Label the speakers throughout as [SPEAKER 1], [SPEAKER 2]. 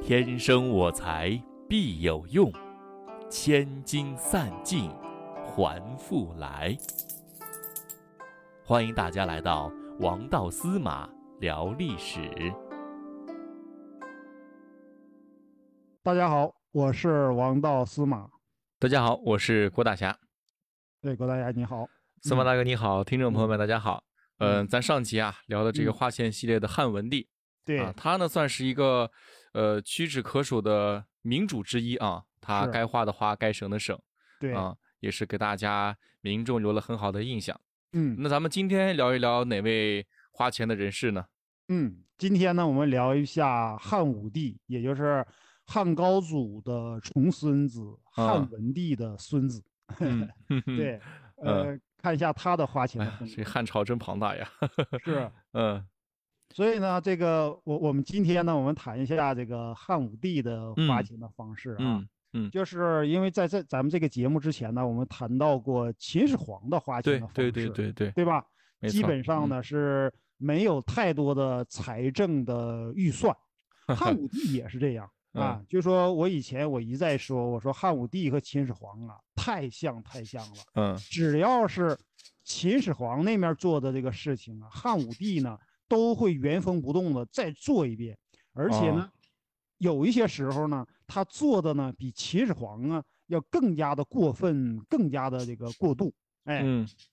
[SPEAKER 1] 天生我材必有用，千金散尽还复来。欢迎大家来到王道司马聊历史。
[SPEAKER 2] 大家好，我是王道司马。
[SPEAKER 3] 大家好，我是郭大侠。
[SPEAKER 2] 对，郭大侠你好，
[SPEAKER 3] 司马大哥你好，听众朋友们大家好。嗯，咱上集啊聊的这个花钱系列的汉文帝，
[SPEAKER 2] 对
[SPEAKER 3] 啊，他呢算是一个呃屈指可数的民主之一啊，他该花的花，该省的省，
[SPEAKER 2] 对
[SPEAKER 3] 啊，也是给大家民众留了很好的印象。
[SPEAKER 2] 嗯，
[SPEAKER 3] 那咱们今天聊一聊哪位花钱的人士呢？
[SPEAKER 2] 嗯，今天呢我们聊一下汉武帝，也就是汉高祖的重孙子，汉文帝的孙子。对，呃。看一下他的花钱，
[SPEAKER 3] 这汉朝真庞大呀！
[SPEAKER 2] 是，
[SPEAKER 3] 嗯，
[SPEAKER 2] 所以呢，这个我我们今天呢，我们谈一下这个汉武帝的花钱的方式
[SPEAKER 3] 啊，嗯，
[SPEAKER 2] 就是因为在这咱们这个节目之前呢，我们谈到过秦始皇的花钱的方式，
[SPEAKER 3] 对对对对对，
[SPEAKER 2] 对吧？基本上呢是没有太多的财政的预算，汉武帝也是这样。啊，就说我以前我一再说，我说汉武帝和秦始皇啊，太像太像了。
[SPEAKER 3] 嗯，
[SPEAKER 2] 只要是秦始皇那面做的这个事情啊，汉武帝呢都会原封不动的再做一遍，而且呢，有一些时候呢，他做的呢比秦始皇啊要更加的过分，更加的这个过度。哎，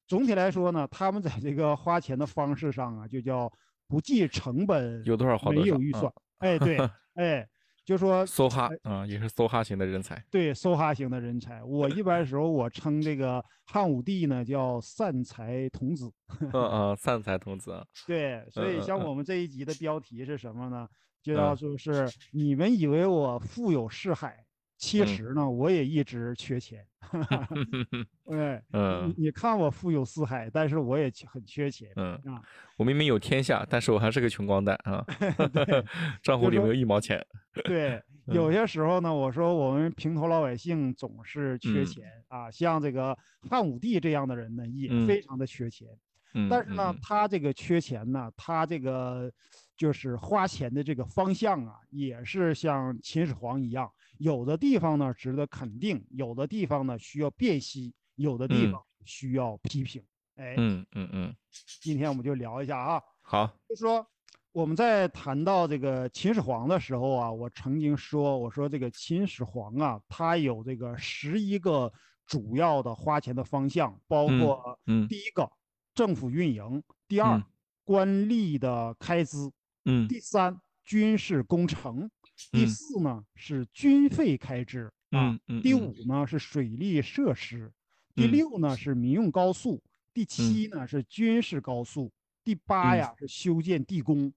[SPEAKER 2] 总体来说呢，他们在这个花钱的方式上啊，就叫不计成本，
[SPEAKER 3] 有多少花
[SPEAKER 2] 多少，没有预算。哎，对，哎。就说
[SPEAKER 3] 梭哈啊，也是梭哈型的人才。
[SPEAKER 2] 对，梭哈型的人才。我一般时候我称这个汉武帝呢叫散财童子。
[SPEAKER 3] 嗯嗯，散财童子。
[SPEAKER 2] 对，所以像我们这一集的标题是什么呢？就要说是你们以为我富有四海。其实呢，我也一直缺钱。对，嗯，你看我富有四海，但是我也很缺钱。
[SPEAKER 3] 嗯啊，我明明有天下，但是我还是个穷光蛋啊。
[SPEAKER 2] 对，
[SPEAKER 3] 账户里没有一毛钱。
[SPEAKER 2] 对，有些时候呢，我说我们平头老百姓总是缺钱啊，像这个汉武帝这样的人呢，也非常的缺钱。
[SPEAKER 3] 嗯，
[SPEAKER 2] 但是呢，他这个缺钱呢，他这个就是花钱的这个方向啊，也是像秦始皇一样。有的地方呢值得肯定，有的地方呢需要辨析，有的地方需要批评。哎，
[SPEAKER 3] 嗯嗯嗯，
[SPEAKER 2] 今天我们就聊一下啊。
[SPEAKER 3] 好，
[SPEAKER 2] 就说我们在谈到这个秦始皇的时候啊，我曾经说，我说这个秦始皇啊，他有这个十一个主要的花钱的方向，包括第一个政府运营，第二官吏的开支，
[SPEAKER 3] 嗯，
[SPEAKER 2] 第三军事工程。第四呢是军费开支。啊，第五呢是水利设施，第六呢是。民用高速，第七呢是军事高速，第八呀是修建地宫，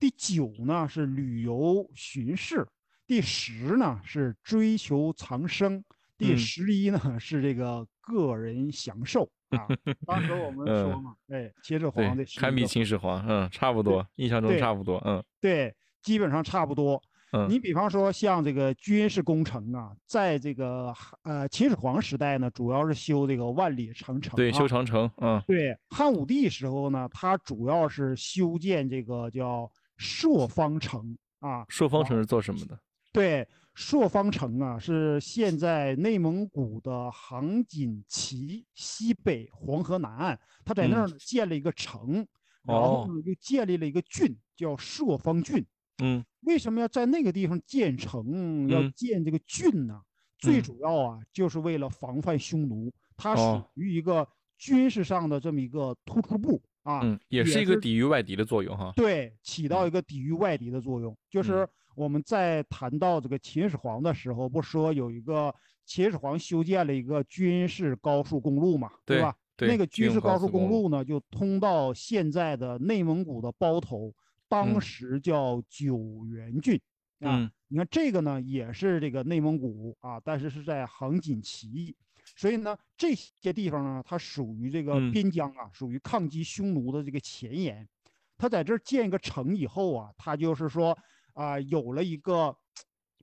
[SPEAKER 2] 第九呢是旅游巡视，第十呢是追求长生，第十一呢是这个个人享受啊。当时我们说嘛，哎，秦始皇的
[SPEAKER 3] 堪比秦始皇，嗯，差不多，印象中差不多，嗯，
[SPEAKER 2] 对，基本上差不多。你比方说像这个军事工程啊，在这个呃秦始皇时代呢，主要是修这个万里长城。
[SPEAKER 3] 对，修长城。嗯，
[SPEAKER 2] 对。汉武帝时候呢，他主要是修建这个叫朔方城啊。
[SPEAKER 3] 朔方城是做什么的？
[SPEAKER 2] 对，朔方城啊，是现在内蒙古的杭锦旗西北黄河南岸，他在那儿建了一个城，然后呢又建立了一个郡，叫朔方郡。
[SPEAKER 3] 嗯，
[SPEAKER 2] 为什么要在那个地方建城，要建这个郡呢？最主要啊，就是为了防范匈奴，它属于一个军事上的这么一个突出部啊，
[SPEAKER 3] 也是一个抵御外敌的作用哈。
[SPEAKER 2] 对，起到一个抵御外敌的作用。就是我们在谈到这个秦始皇的时候，不说有一个秦始皇修建了一个军事高速公路嘛，
[SPEAKER 3] 对
[SPEAKER 2] 吧？那个军事高速公路呢，就通到现在的内蒙古的包头。当时叫九原郡啊，你看这个呢也是这个内蒙古啊，但是是在杭锦旗，所以呢这些地方呢它属于这个边疆啊，属于抗击匈奴的这个前沿。他在这儿建一个城以后啊，他就是说啊有了一个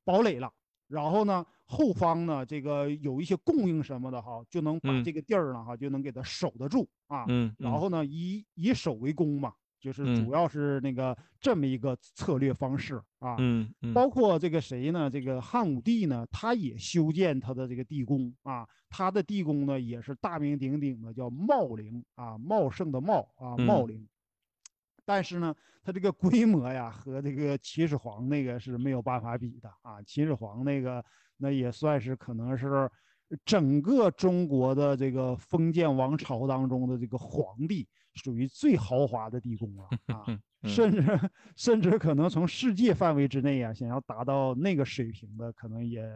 [SPEAKER 2] 堡垒了，然后呢后方呢这个有一些供应什么的哈，就能把这个地儿呢哈就能给它守得住啊。
[SPEAKER 3] 嗯，
[SPEAKER 2] 然后呢以以守为攻嘛。就是主要是那个这么一个策略方式啊。
[SPEAKER 3] 嗯嗯。
[SPEAKER 2] 包括这个谁呢？这个汉武帝呢，他也修建他的这个地宫啊。他的地宫呢，也是大名鼎鼎的，叫茂陵啊，茂盛的茂啊，茂陵。但是呢，它这个规模呀，和这个秦始皇那个是没有办法比的啊。秦始皇那个，那也算是可能是整个中国的这个封建王朝当中的这个皇帝，属于最豪华的地宫了 啊。甚至甚至可能从世界范围之内啊，想要达到那个水平的，可能也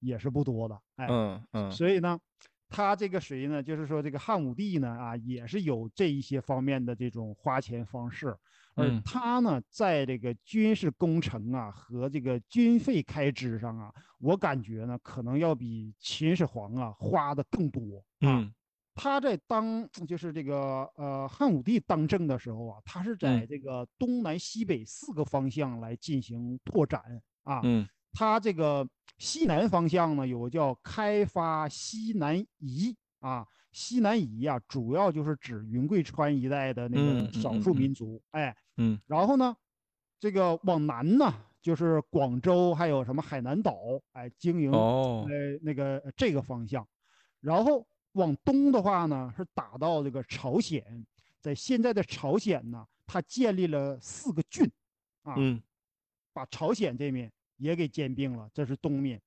[SPEAKER 2] 也是不多的。哎，
[SPEAKER 3] 嗯嗯。
[SPEAKER 2] 所以呢。他这个谁呢？就是说这个汉武帝呢，啊，也是有这一些方面的这种花钱方式，而他呢，在这个军事工程啊和这个军费开支上啊，我感觉呢，可能要比秦始皇啊花的更多啊。他在当就是这个呃汉武帝当政的时候啊，他是在这个东南西北四个方向来进行拓展啊。他这个。西南方向呢，有个叫开发西南夷啊，西南夷啊，主要就是指云贵川一带的那个少数民族，哎，
[SPEAKER 3] 嗯，
[SPEAKER 2] 然后呢，这个往南呢，就是广州还有什么海南岛，哎，经营
[SPEAKER 3] 呃
[SPEAKER 2] 那个这个方向，然后往东的话呢，是打到这个朝鲜，在现在的朝鲜呢，他建立了四个郡，啊，把朝鲜这面。也给兼并了，这是东面，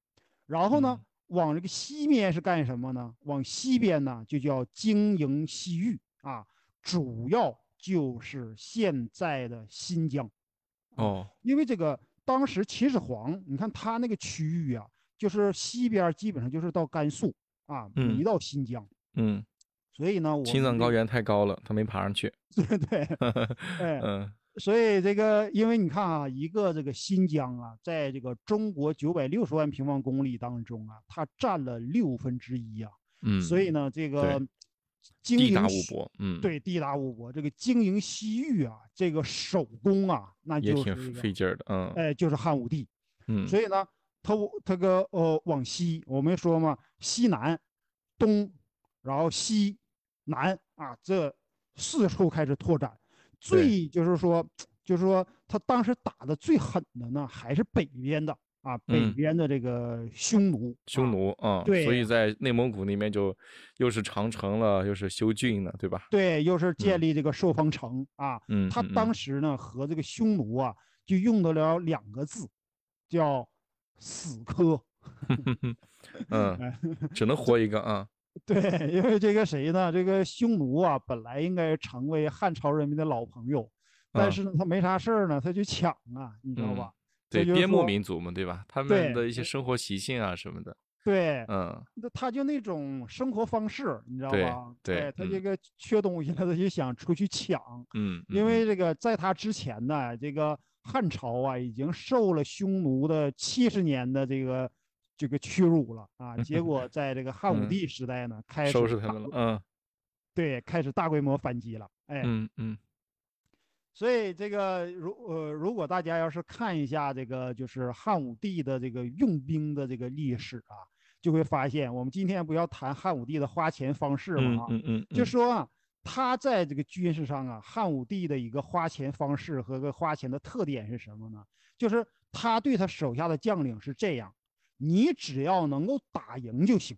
[SPEAKER 2] 然后呢，往这个西面是干什么呢？往西边呢，就叫经营西域啊，主要就是现在的新疆。
[SPEAKER 3] 哦，
[SPEAKER 2] 因为这个当时秦始皇，你看他那个区域啊，就是西边基本上就是到甘肃啊，没到新疆。
[SPEAKER 3] 嗯，
[SPEAKER 2] 所以呢，
[SPEAKER 3] 青藏高原太高了，他没爬上去。
[SPEAKER 2] 对 对，哎，嗯。所以这个，因为你看啊，一个这个新疆啊，在这个中国九百六十万平方公里当中啊，它占了六分之一啊。
[SPEAKER 3] 嗯。
[SPEAKER 2] 所以呢，这个经营
[SPEAKER 3] 地大物博，嗯，
[SPEAKER 2] 对，地大物博，这个经营西域啊，这个手工啊，那就
[SPEAKER 3] 是费劲儿的，嗯。
[SPEAKER 2] 哎，就是汉武帝。
[SPEAKER 3] 嗯。
[SPEAKER 2] 所以呢，他他个呃往西，我们说嘛，西南、东，然后西南啊，这四处开始拓展。最就是说，就是说，他当时打的最狠的呢，还是北边的啊，北边的这个匈奴。
[SPEAKER 3] 匈奴啊，
[SPEAKER 2] 对，
[SPEAKER 3] 所以在内蒙古那边就又是长城了，又是修郡了，对吧？
[SPEAKER 2] 对，又是建立这个寿丰城啊。
[SPEAKER 3] 嗯，
[SPEAKER 2] 他当时呢和这个匈奴啊，就用得了两个字，叫死磕。
[SPEAKER 3] 嗯，只能活一个啊。
[SPEAKER 2] 对，因为这个谁呢？这个匈奴啊，本来应该成为汉朝人民的老朋友，但是呢，他没啥事儿呢，他就抢啊，你知道吧？
[SPEAKER 3] 对，边牧民族嘛，对吧？他们的一些生活习性啊什么的。
[SPEAKER 2] 对，
[SPEAKER 3] 嗯，
[SPEAKER 2] 那他就那种生活方式，你知道
[SPEAKER 3] 吧？
[SPEAKER 2] 对，他这个缺东西了，他就想出去抢。
[SPEAKER 3] 嗯，
[SPEAKER 2] 因为这个在他之前呢，这个汉朝啊，已经受了匈奴的七十年的这个。这个屈辱了啊！结果在这个 汉武帝时代呢，开始
[SPEAKER 3] 收拾他们了。嗯，
[SPEAKER 2] 对，开始大规模反击了。哎，
[SPEAKER 3] 嗯嗯。
[SPEAKER 2] 所以这个如呃，如果大家要是看一下这个就是汉武帝的这个用兵的这个历史啊，就会发现，我们今天不要谈汉武帝的花钱方式了
[SPEAKER 3] 啊，嗯嗯，
[SPEAKER 2] 就说啊，他在这个军事上啊，汉武帝的一个花钱方式和个花钱的特点是什么呢？就是他对他手下的将领是这样。你只要能够打赢就行，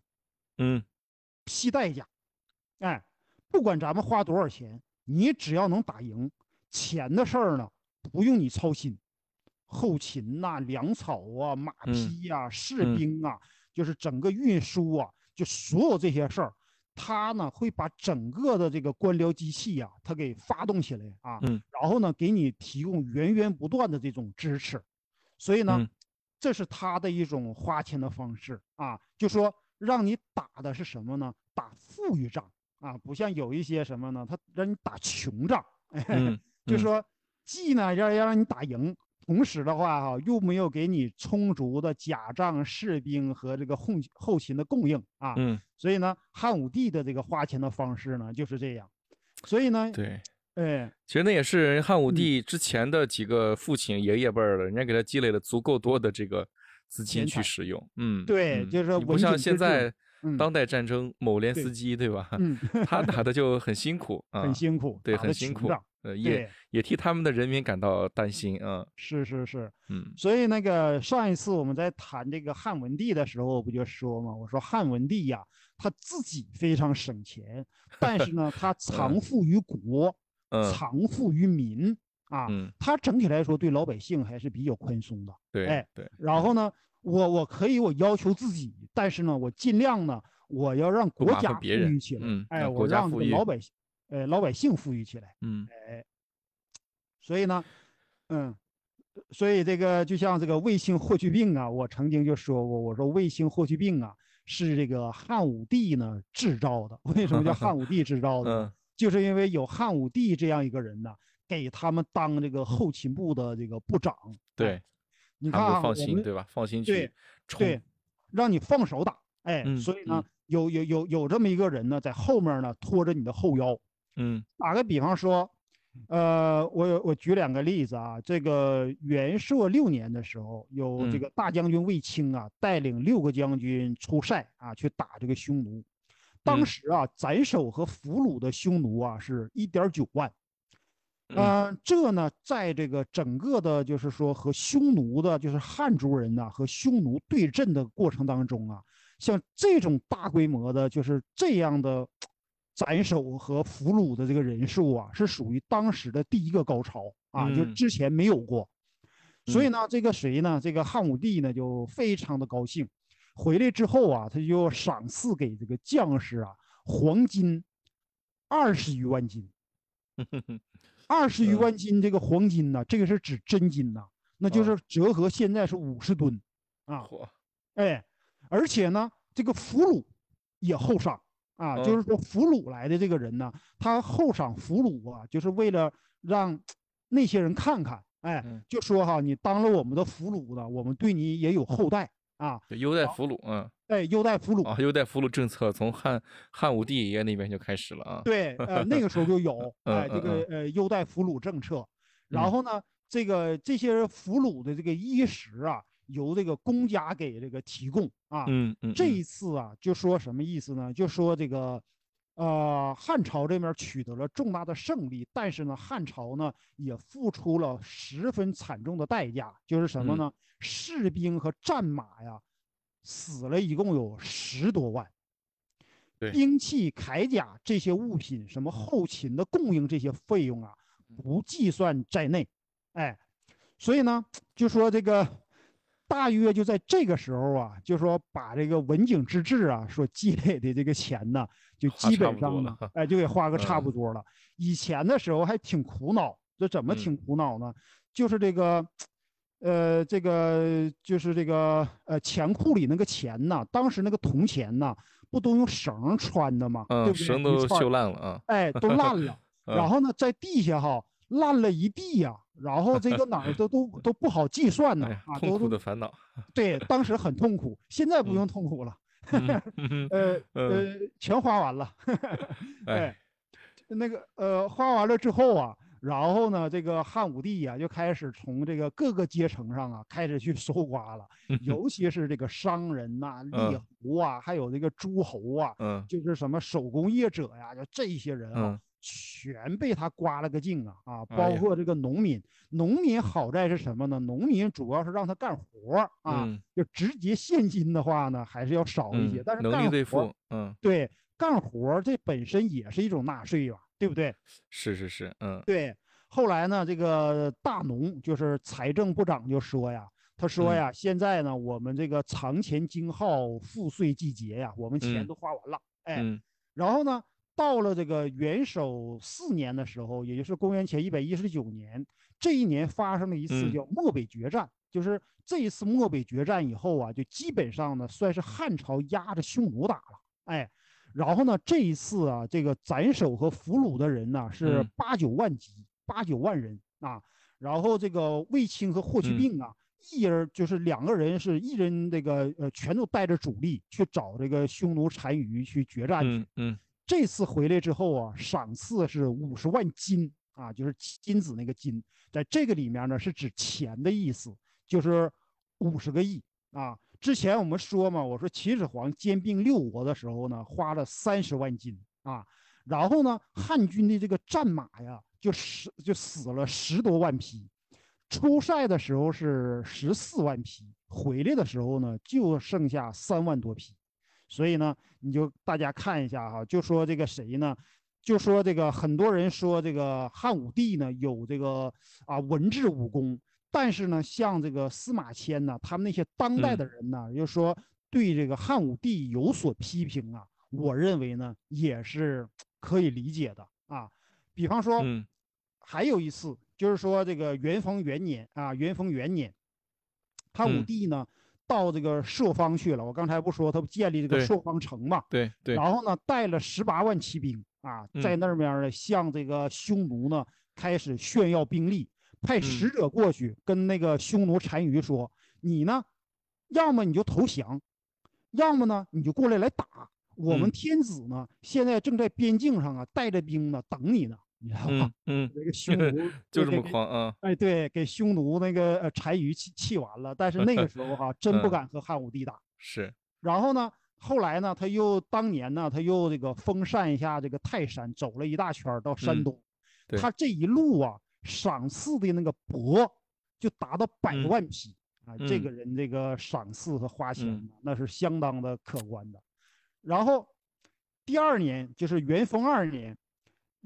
[SPEAKER 3] 嗯，
[SPEAKER 2] 批代价，哎，不管咱们花多少钱，你只要能打赢，钱的事儿呢不用你操心，后勤呐、粮草啊、马匹呀、士兵啊，就是整个运输啊，就所有这些事儿，他呢会把整个的这个官僚机器呀，他给发动起来啊，然后呢给你提供源源不断的这种支持，所以呢。这是他的一种花钱的方式啊，就说让你打的是什么呢？打富裕仗啊，不像有一些什么呢？他让你打穷仗，就说既呢要要让你打赢，同时的话哈又没有给你充足的甲仗、士兵和这个后后勤的供应啊。
[SPEAKER 3] 嗯，
[SPEAKER 2] 所以呢，汉武帝的这个花钱的方式呢就是这样，所以呢，
[SPEAKER 3] 对。
[SPEAKER 2] 哎，
[SPEAKER 3] 其实那也是汉武帝之前的几个父亲、爷爷辈儿的，人家给他积累了足够多的这个资金去使用。嗯，
[SPEAKER 2] 对，就是说
[SPEAKER 3] 不像现在当代战争，某连斯基对吧？嗯，他打的就很辛苦 啊，
[SPEAKER 2] 很辛苦，
[SPEAKER 3] 对，很辛苦。呃，也也替他们的人民感到担心啊。
[SPEAKER 2] 是是是，
[SPEAKER 3] 嗯，
[SPEAKER 2] 所以那个上一次我们在谈这个汉文帝的时候，不就说嘛，我说汉文帝呀，他自己非常省钱，但是呢，他 藏富于国，藏富于民啊，他整体来说对老百姓还是比较宽松的。
[SPEAKER 3] 对，
[SPEAKER 2] 哎
[SPEAKER 3] 对，
[SPEAKER 2] 然后呢，我我可以我要求自己，但是呢，我尽量呢。我要让国家富裕起来，哎，我让这个老百姓，呃，老百姓富裕起来，
[SPEAKER 3] 嗯，
[SPEAKER 2] 哎，所以呢，嗯，所以这个就像这个卫青霍去病啊，我曾经就说过，我说卫青霍去病啊是这个汉武帝呢制造的。为什么叫汉武帝制造的？就是因为有汉武帝这样一个人呢，给他们当这个后勤部的这个部长。
[SPEAKER 3] 对，
[SPEAKER 2] 你看，
[SPEAKER 3] 放心，对吧？放心去
[SPEAKER 2] 对，让你放手打，哎，所以呢。有有有有这么一个人呢，在后面呢拖着你的后腰。
[SPEAKER 3] 嗯，
[SPEAKER 2] 打个比方说，呃，我我举两个例子啊。这个元朔六年的时候，有这个大将军卫青啊，带领六个将军出塞啊，去打这个匈奴。当时啊，斩首和俘虏的匈奴啊，是一点九万。嗯，这呢，在这个整个的，就是说和匈奴的，就是汉族人呢，和匈奴对阵的过程当中啊。像这种大规模的，就是这样的斩首和俘虏的这个人数啊，是属于当时的第一个高潮啊，就之前没有过。所以呢，这个谁呢？这个汉武帝呢，就非常的高兴。回来之后啊，他就赏赐给这个将士啊，黄金二十余万斤。二十余万斤 这个黄金呢，这个是指真金呐，那就是折合现在是五十吨啊。哎。而且呢，这个俘虏也厚赏啊，就是说俘虏来的这个人呢，他厚赏俘虏啊，就是为了让那些人看看，哎，就说哈，你当了我们的俘虏呢，我们对你也有厚待啊，
[SPEAKER 3] 优待俘虏，嗯，
[SPEAKER 2] 哎，优待俘虏
[SPEAKER 3] 啊，优待俘虏政策从汉汉武帝爷爷那边就开始了啊，
[SPEAKER 2] 对，呃，那个时候就有，哎，这个呃优待俘虏政策，然后呢，这个这些俘虏的这个衣食啊。由这个公家给这个提供啊，
[SPEAKER 3] 嗯嗯，
[SPEAKER 2] 这一次啊，就说什么意思呢？就说这个，呃，汉朝这面取得了重大的胜利，但是呢，汉朝呢也付出了十分惨重的代价，就是什么呢？士兵和战马呀，死了一共有十多万，兵器、铠甲这些物品，什么后勤的供应这些费用啊，不计算在内，哎，所以呢，就说这个。大约就在这个时候啊，就说把这个文景之治啊所积累的这个钱呢，就基本上呢，哎，就给 花个差不多了。以前的时候还挺苦恼，这怎么挺苦恼呢？就是这个，呃，这个就是这个，呃，钱库里那个钱呐，当时那个铜钱呐，不都用绳穿的吗？对不对？
[SPEAKER 3] 绳都锈烂了啊！
[SPEAKER 2] 哎，都烂了。然后呢，在地下哈。烂了一地呀，然后这个哪儿都 都都不好计算呢啊，
[SPEAKER 3] 痛苦的烦恼。
[SPEAKER 2] 对，当时很痛苦，现在不用痛苦了，呃呃，全花完了。哎，那个呃，花完了之后啊，然后呢，这个汉武帝呀就开始从这个各个阶层上啊开始去搜刮了，尤其是这个商人呐、列侯啊，还有这个诸侯啊，
[SPEAKER 3] 嗯，
[SPEAKER 2] 就是什么手工业者呀，就这些人啊。全被他刮了个净啊啊！包括这个农民，农民好在是什么呢？农民主要是让他干活啊，就直接现金的话呢，还是要少一些。但是
[SPEAKER 3] 能力对付，嗯，
[SPEAKER 2] 对，干活这本身也是一种纳税吧，对不对？
[SPEAKER 3] 是是是，嗯，
[SPEAKER 2] 对。后来呢，这个大农就是财政部长就说呀，他说呀，现在呢，我们这个藏钱经耗，赋税季节呀，我们钱都花完了，哎，然后呢？到了这个元首四年的时候，也就是公元前一百一十九年，这一年发生了一次叫漠北决战。就是这一次漠北决战以后啊，就基本上呢算是汉朝压着匈奴打了。哎，然后呢这一次啊，这个斩首和俘虏的人呢是八九万级，八九万人啊。然后这个卫青和霍去病啊，一人就是两个人是一人这个呃全都带着主力去找这个匈奴单于去决战去。
[SPEAKER 3] 嗯。
[SPEAKER 2] 这次回来之后啊，赏赐是五十万金啊，就是金子那个金，在这个里面呢是指钱的意思，就是五十个亿啊。之前我们说嘛，我说秦始皇兼并六国的时候呢，花了三十万金啊。然后呢，汉军的这个战马呀，就十就死了十多万匹，出塞的时候是十四万匹，回来的时候呢就剩下三万多匹。所以呢，你就大家看一下哈，就说这个谁呢？就说这个很多人说这个汉武帝呢有这个啊文治武功，但是呢，像这个司马迁呢，他们那些当代的人呢，就说对这个汉武帝有所批评啊。我认为呢也是可以理解的啊。比方说，还有一次就是说这个元丰元年啊，元丰元年，汉武帝呢。到这个朔方去了，我刚才不说他不建立这个朔方城嘛？
[SPEAKER 3] 对对。
[SPEAKER 2] 然后呢，带了十八万骑兵啊，在那边呢，向这个匈奴呢开始炫耀兵力，派使者过去跟那个匈奴单于说：“你呢，要么你就投降，要么呢你就过来来打。我们天子呢，现在正在边境上啊，带着兵呢，等你呢。”你知道吗？
[SPEAKER 3] 嗯，
[SPEAKER 2] 那个匈奴
[SPEAKER 3] 就这么狂啊！
[SPEAKER 2] 哎，对，给匈奴那个呃单于气气完了。但是那个 时候哈，真不敢和汉武帝打。
[SPEAKER 3] 是。
[SPEAKER 2] 然后呢，后来呢，他又当年呢，他又这个封禅一下这个泰山，走了一大圈到山东。他这一路啊，赏赐的那个帛就达到百万匹啊！这个人这个赏赐和花钱那是相当的可观的。然后第二年就是元丰二年。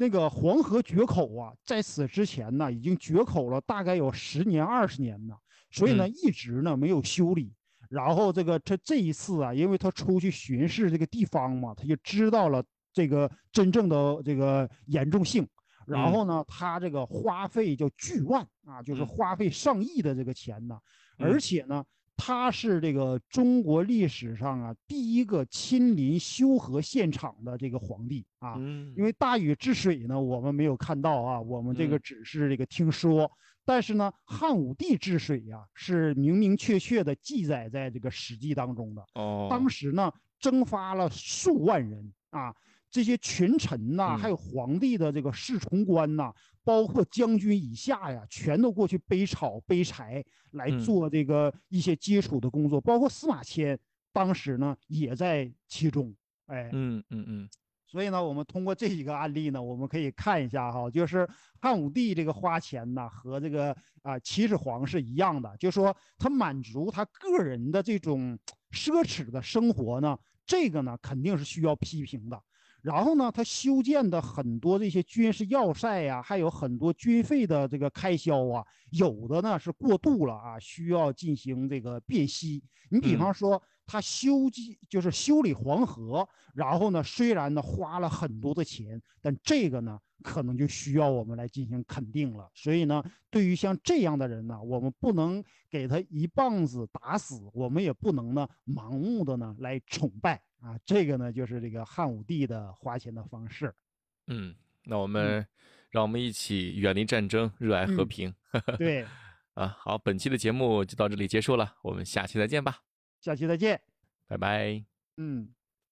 [SPEAKER 2] 那个黄河决口啊，在此之前呢，已经决口了大概有十年二十年呢，所以呢，一直呢没有修理。然后这个他这一次啊，因为他出去巡视这个地方嘛，他就知道了这个真正的这个严重性。然后呢，他这个花费叫巨万啊，就是花费上亿的这个钱呢，而且呢。他是这个中国历史上啊第一个亲临修河现场的这个皇帝啊，因为大禹治水呢，我们没有看到啊，我们这个只是这个听说。但是呢，汉武帝治水呀，是明明确确的记载在这个《史记》当中的。哦，当时呢，征发了数万人啊。这些群臣呐，还有皇帝的这个侍从官呐，包括将军以下呀，全都过去背草背柴来做这个一些基础的工作，包括司马迁当时呢也在其中。哎，
[SPEAKER 3] 嗯嗯嗯。
[SPEAKER 2] 所以呢，我们通过这几个案例呢，我们可以看一下哈，就是汉武帝这个花钱呢和这个啊秦始皇是一样的，就是说他满足他个人的这种奢侈的生活呢，这个呢肯定是需要批评的。然后呢，他修建的很多这些军事要塞呀，还有很多军费的这个开销啊，有的呢是过度了啊，需要进行这个辨析。你比方说，他修基就是修理黄河，然后呢，虽然呢花了很多的钱，但这个呢可能就需要我们来进行肯定了。所以呢，对于像这样的人呢，我们不能给他一棒子打死，我们也不能呢盲目的呢来崇拜。啊，这个呢就是这个汉武帝的花钱的方式。
[SPEAKER 3] 嗯，那我们让我们一起远离战争，热爱和平。
[SPEAKER 2] 对，
[SPEAKER 3] 啊，好，本期的节目就到这里结束了，我们下期再见吧。
[SPEAKER 2] 下期再见，
[SPEAKER 3] 拜拜。
[SPEAKER 2] 嗯。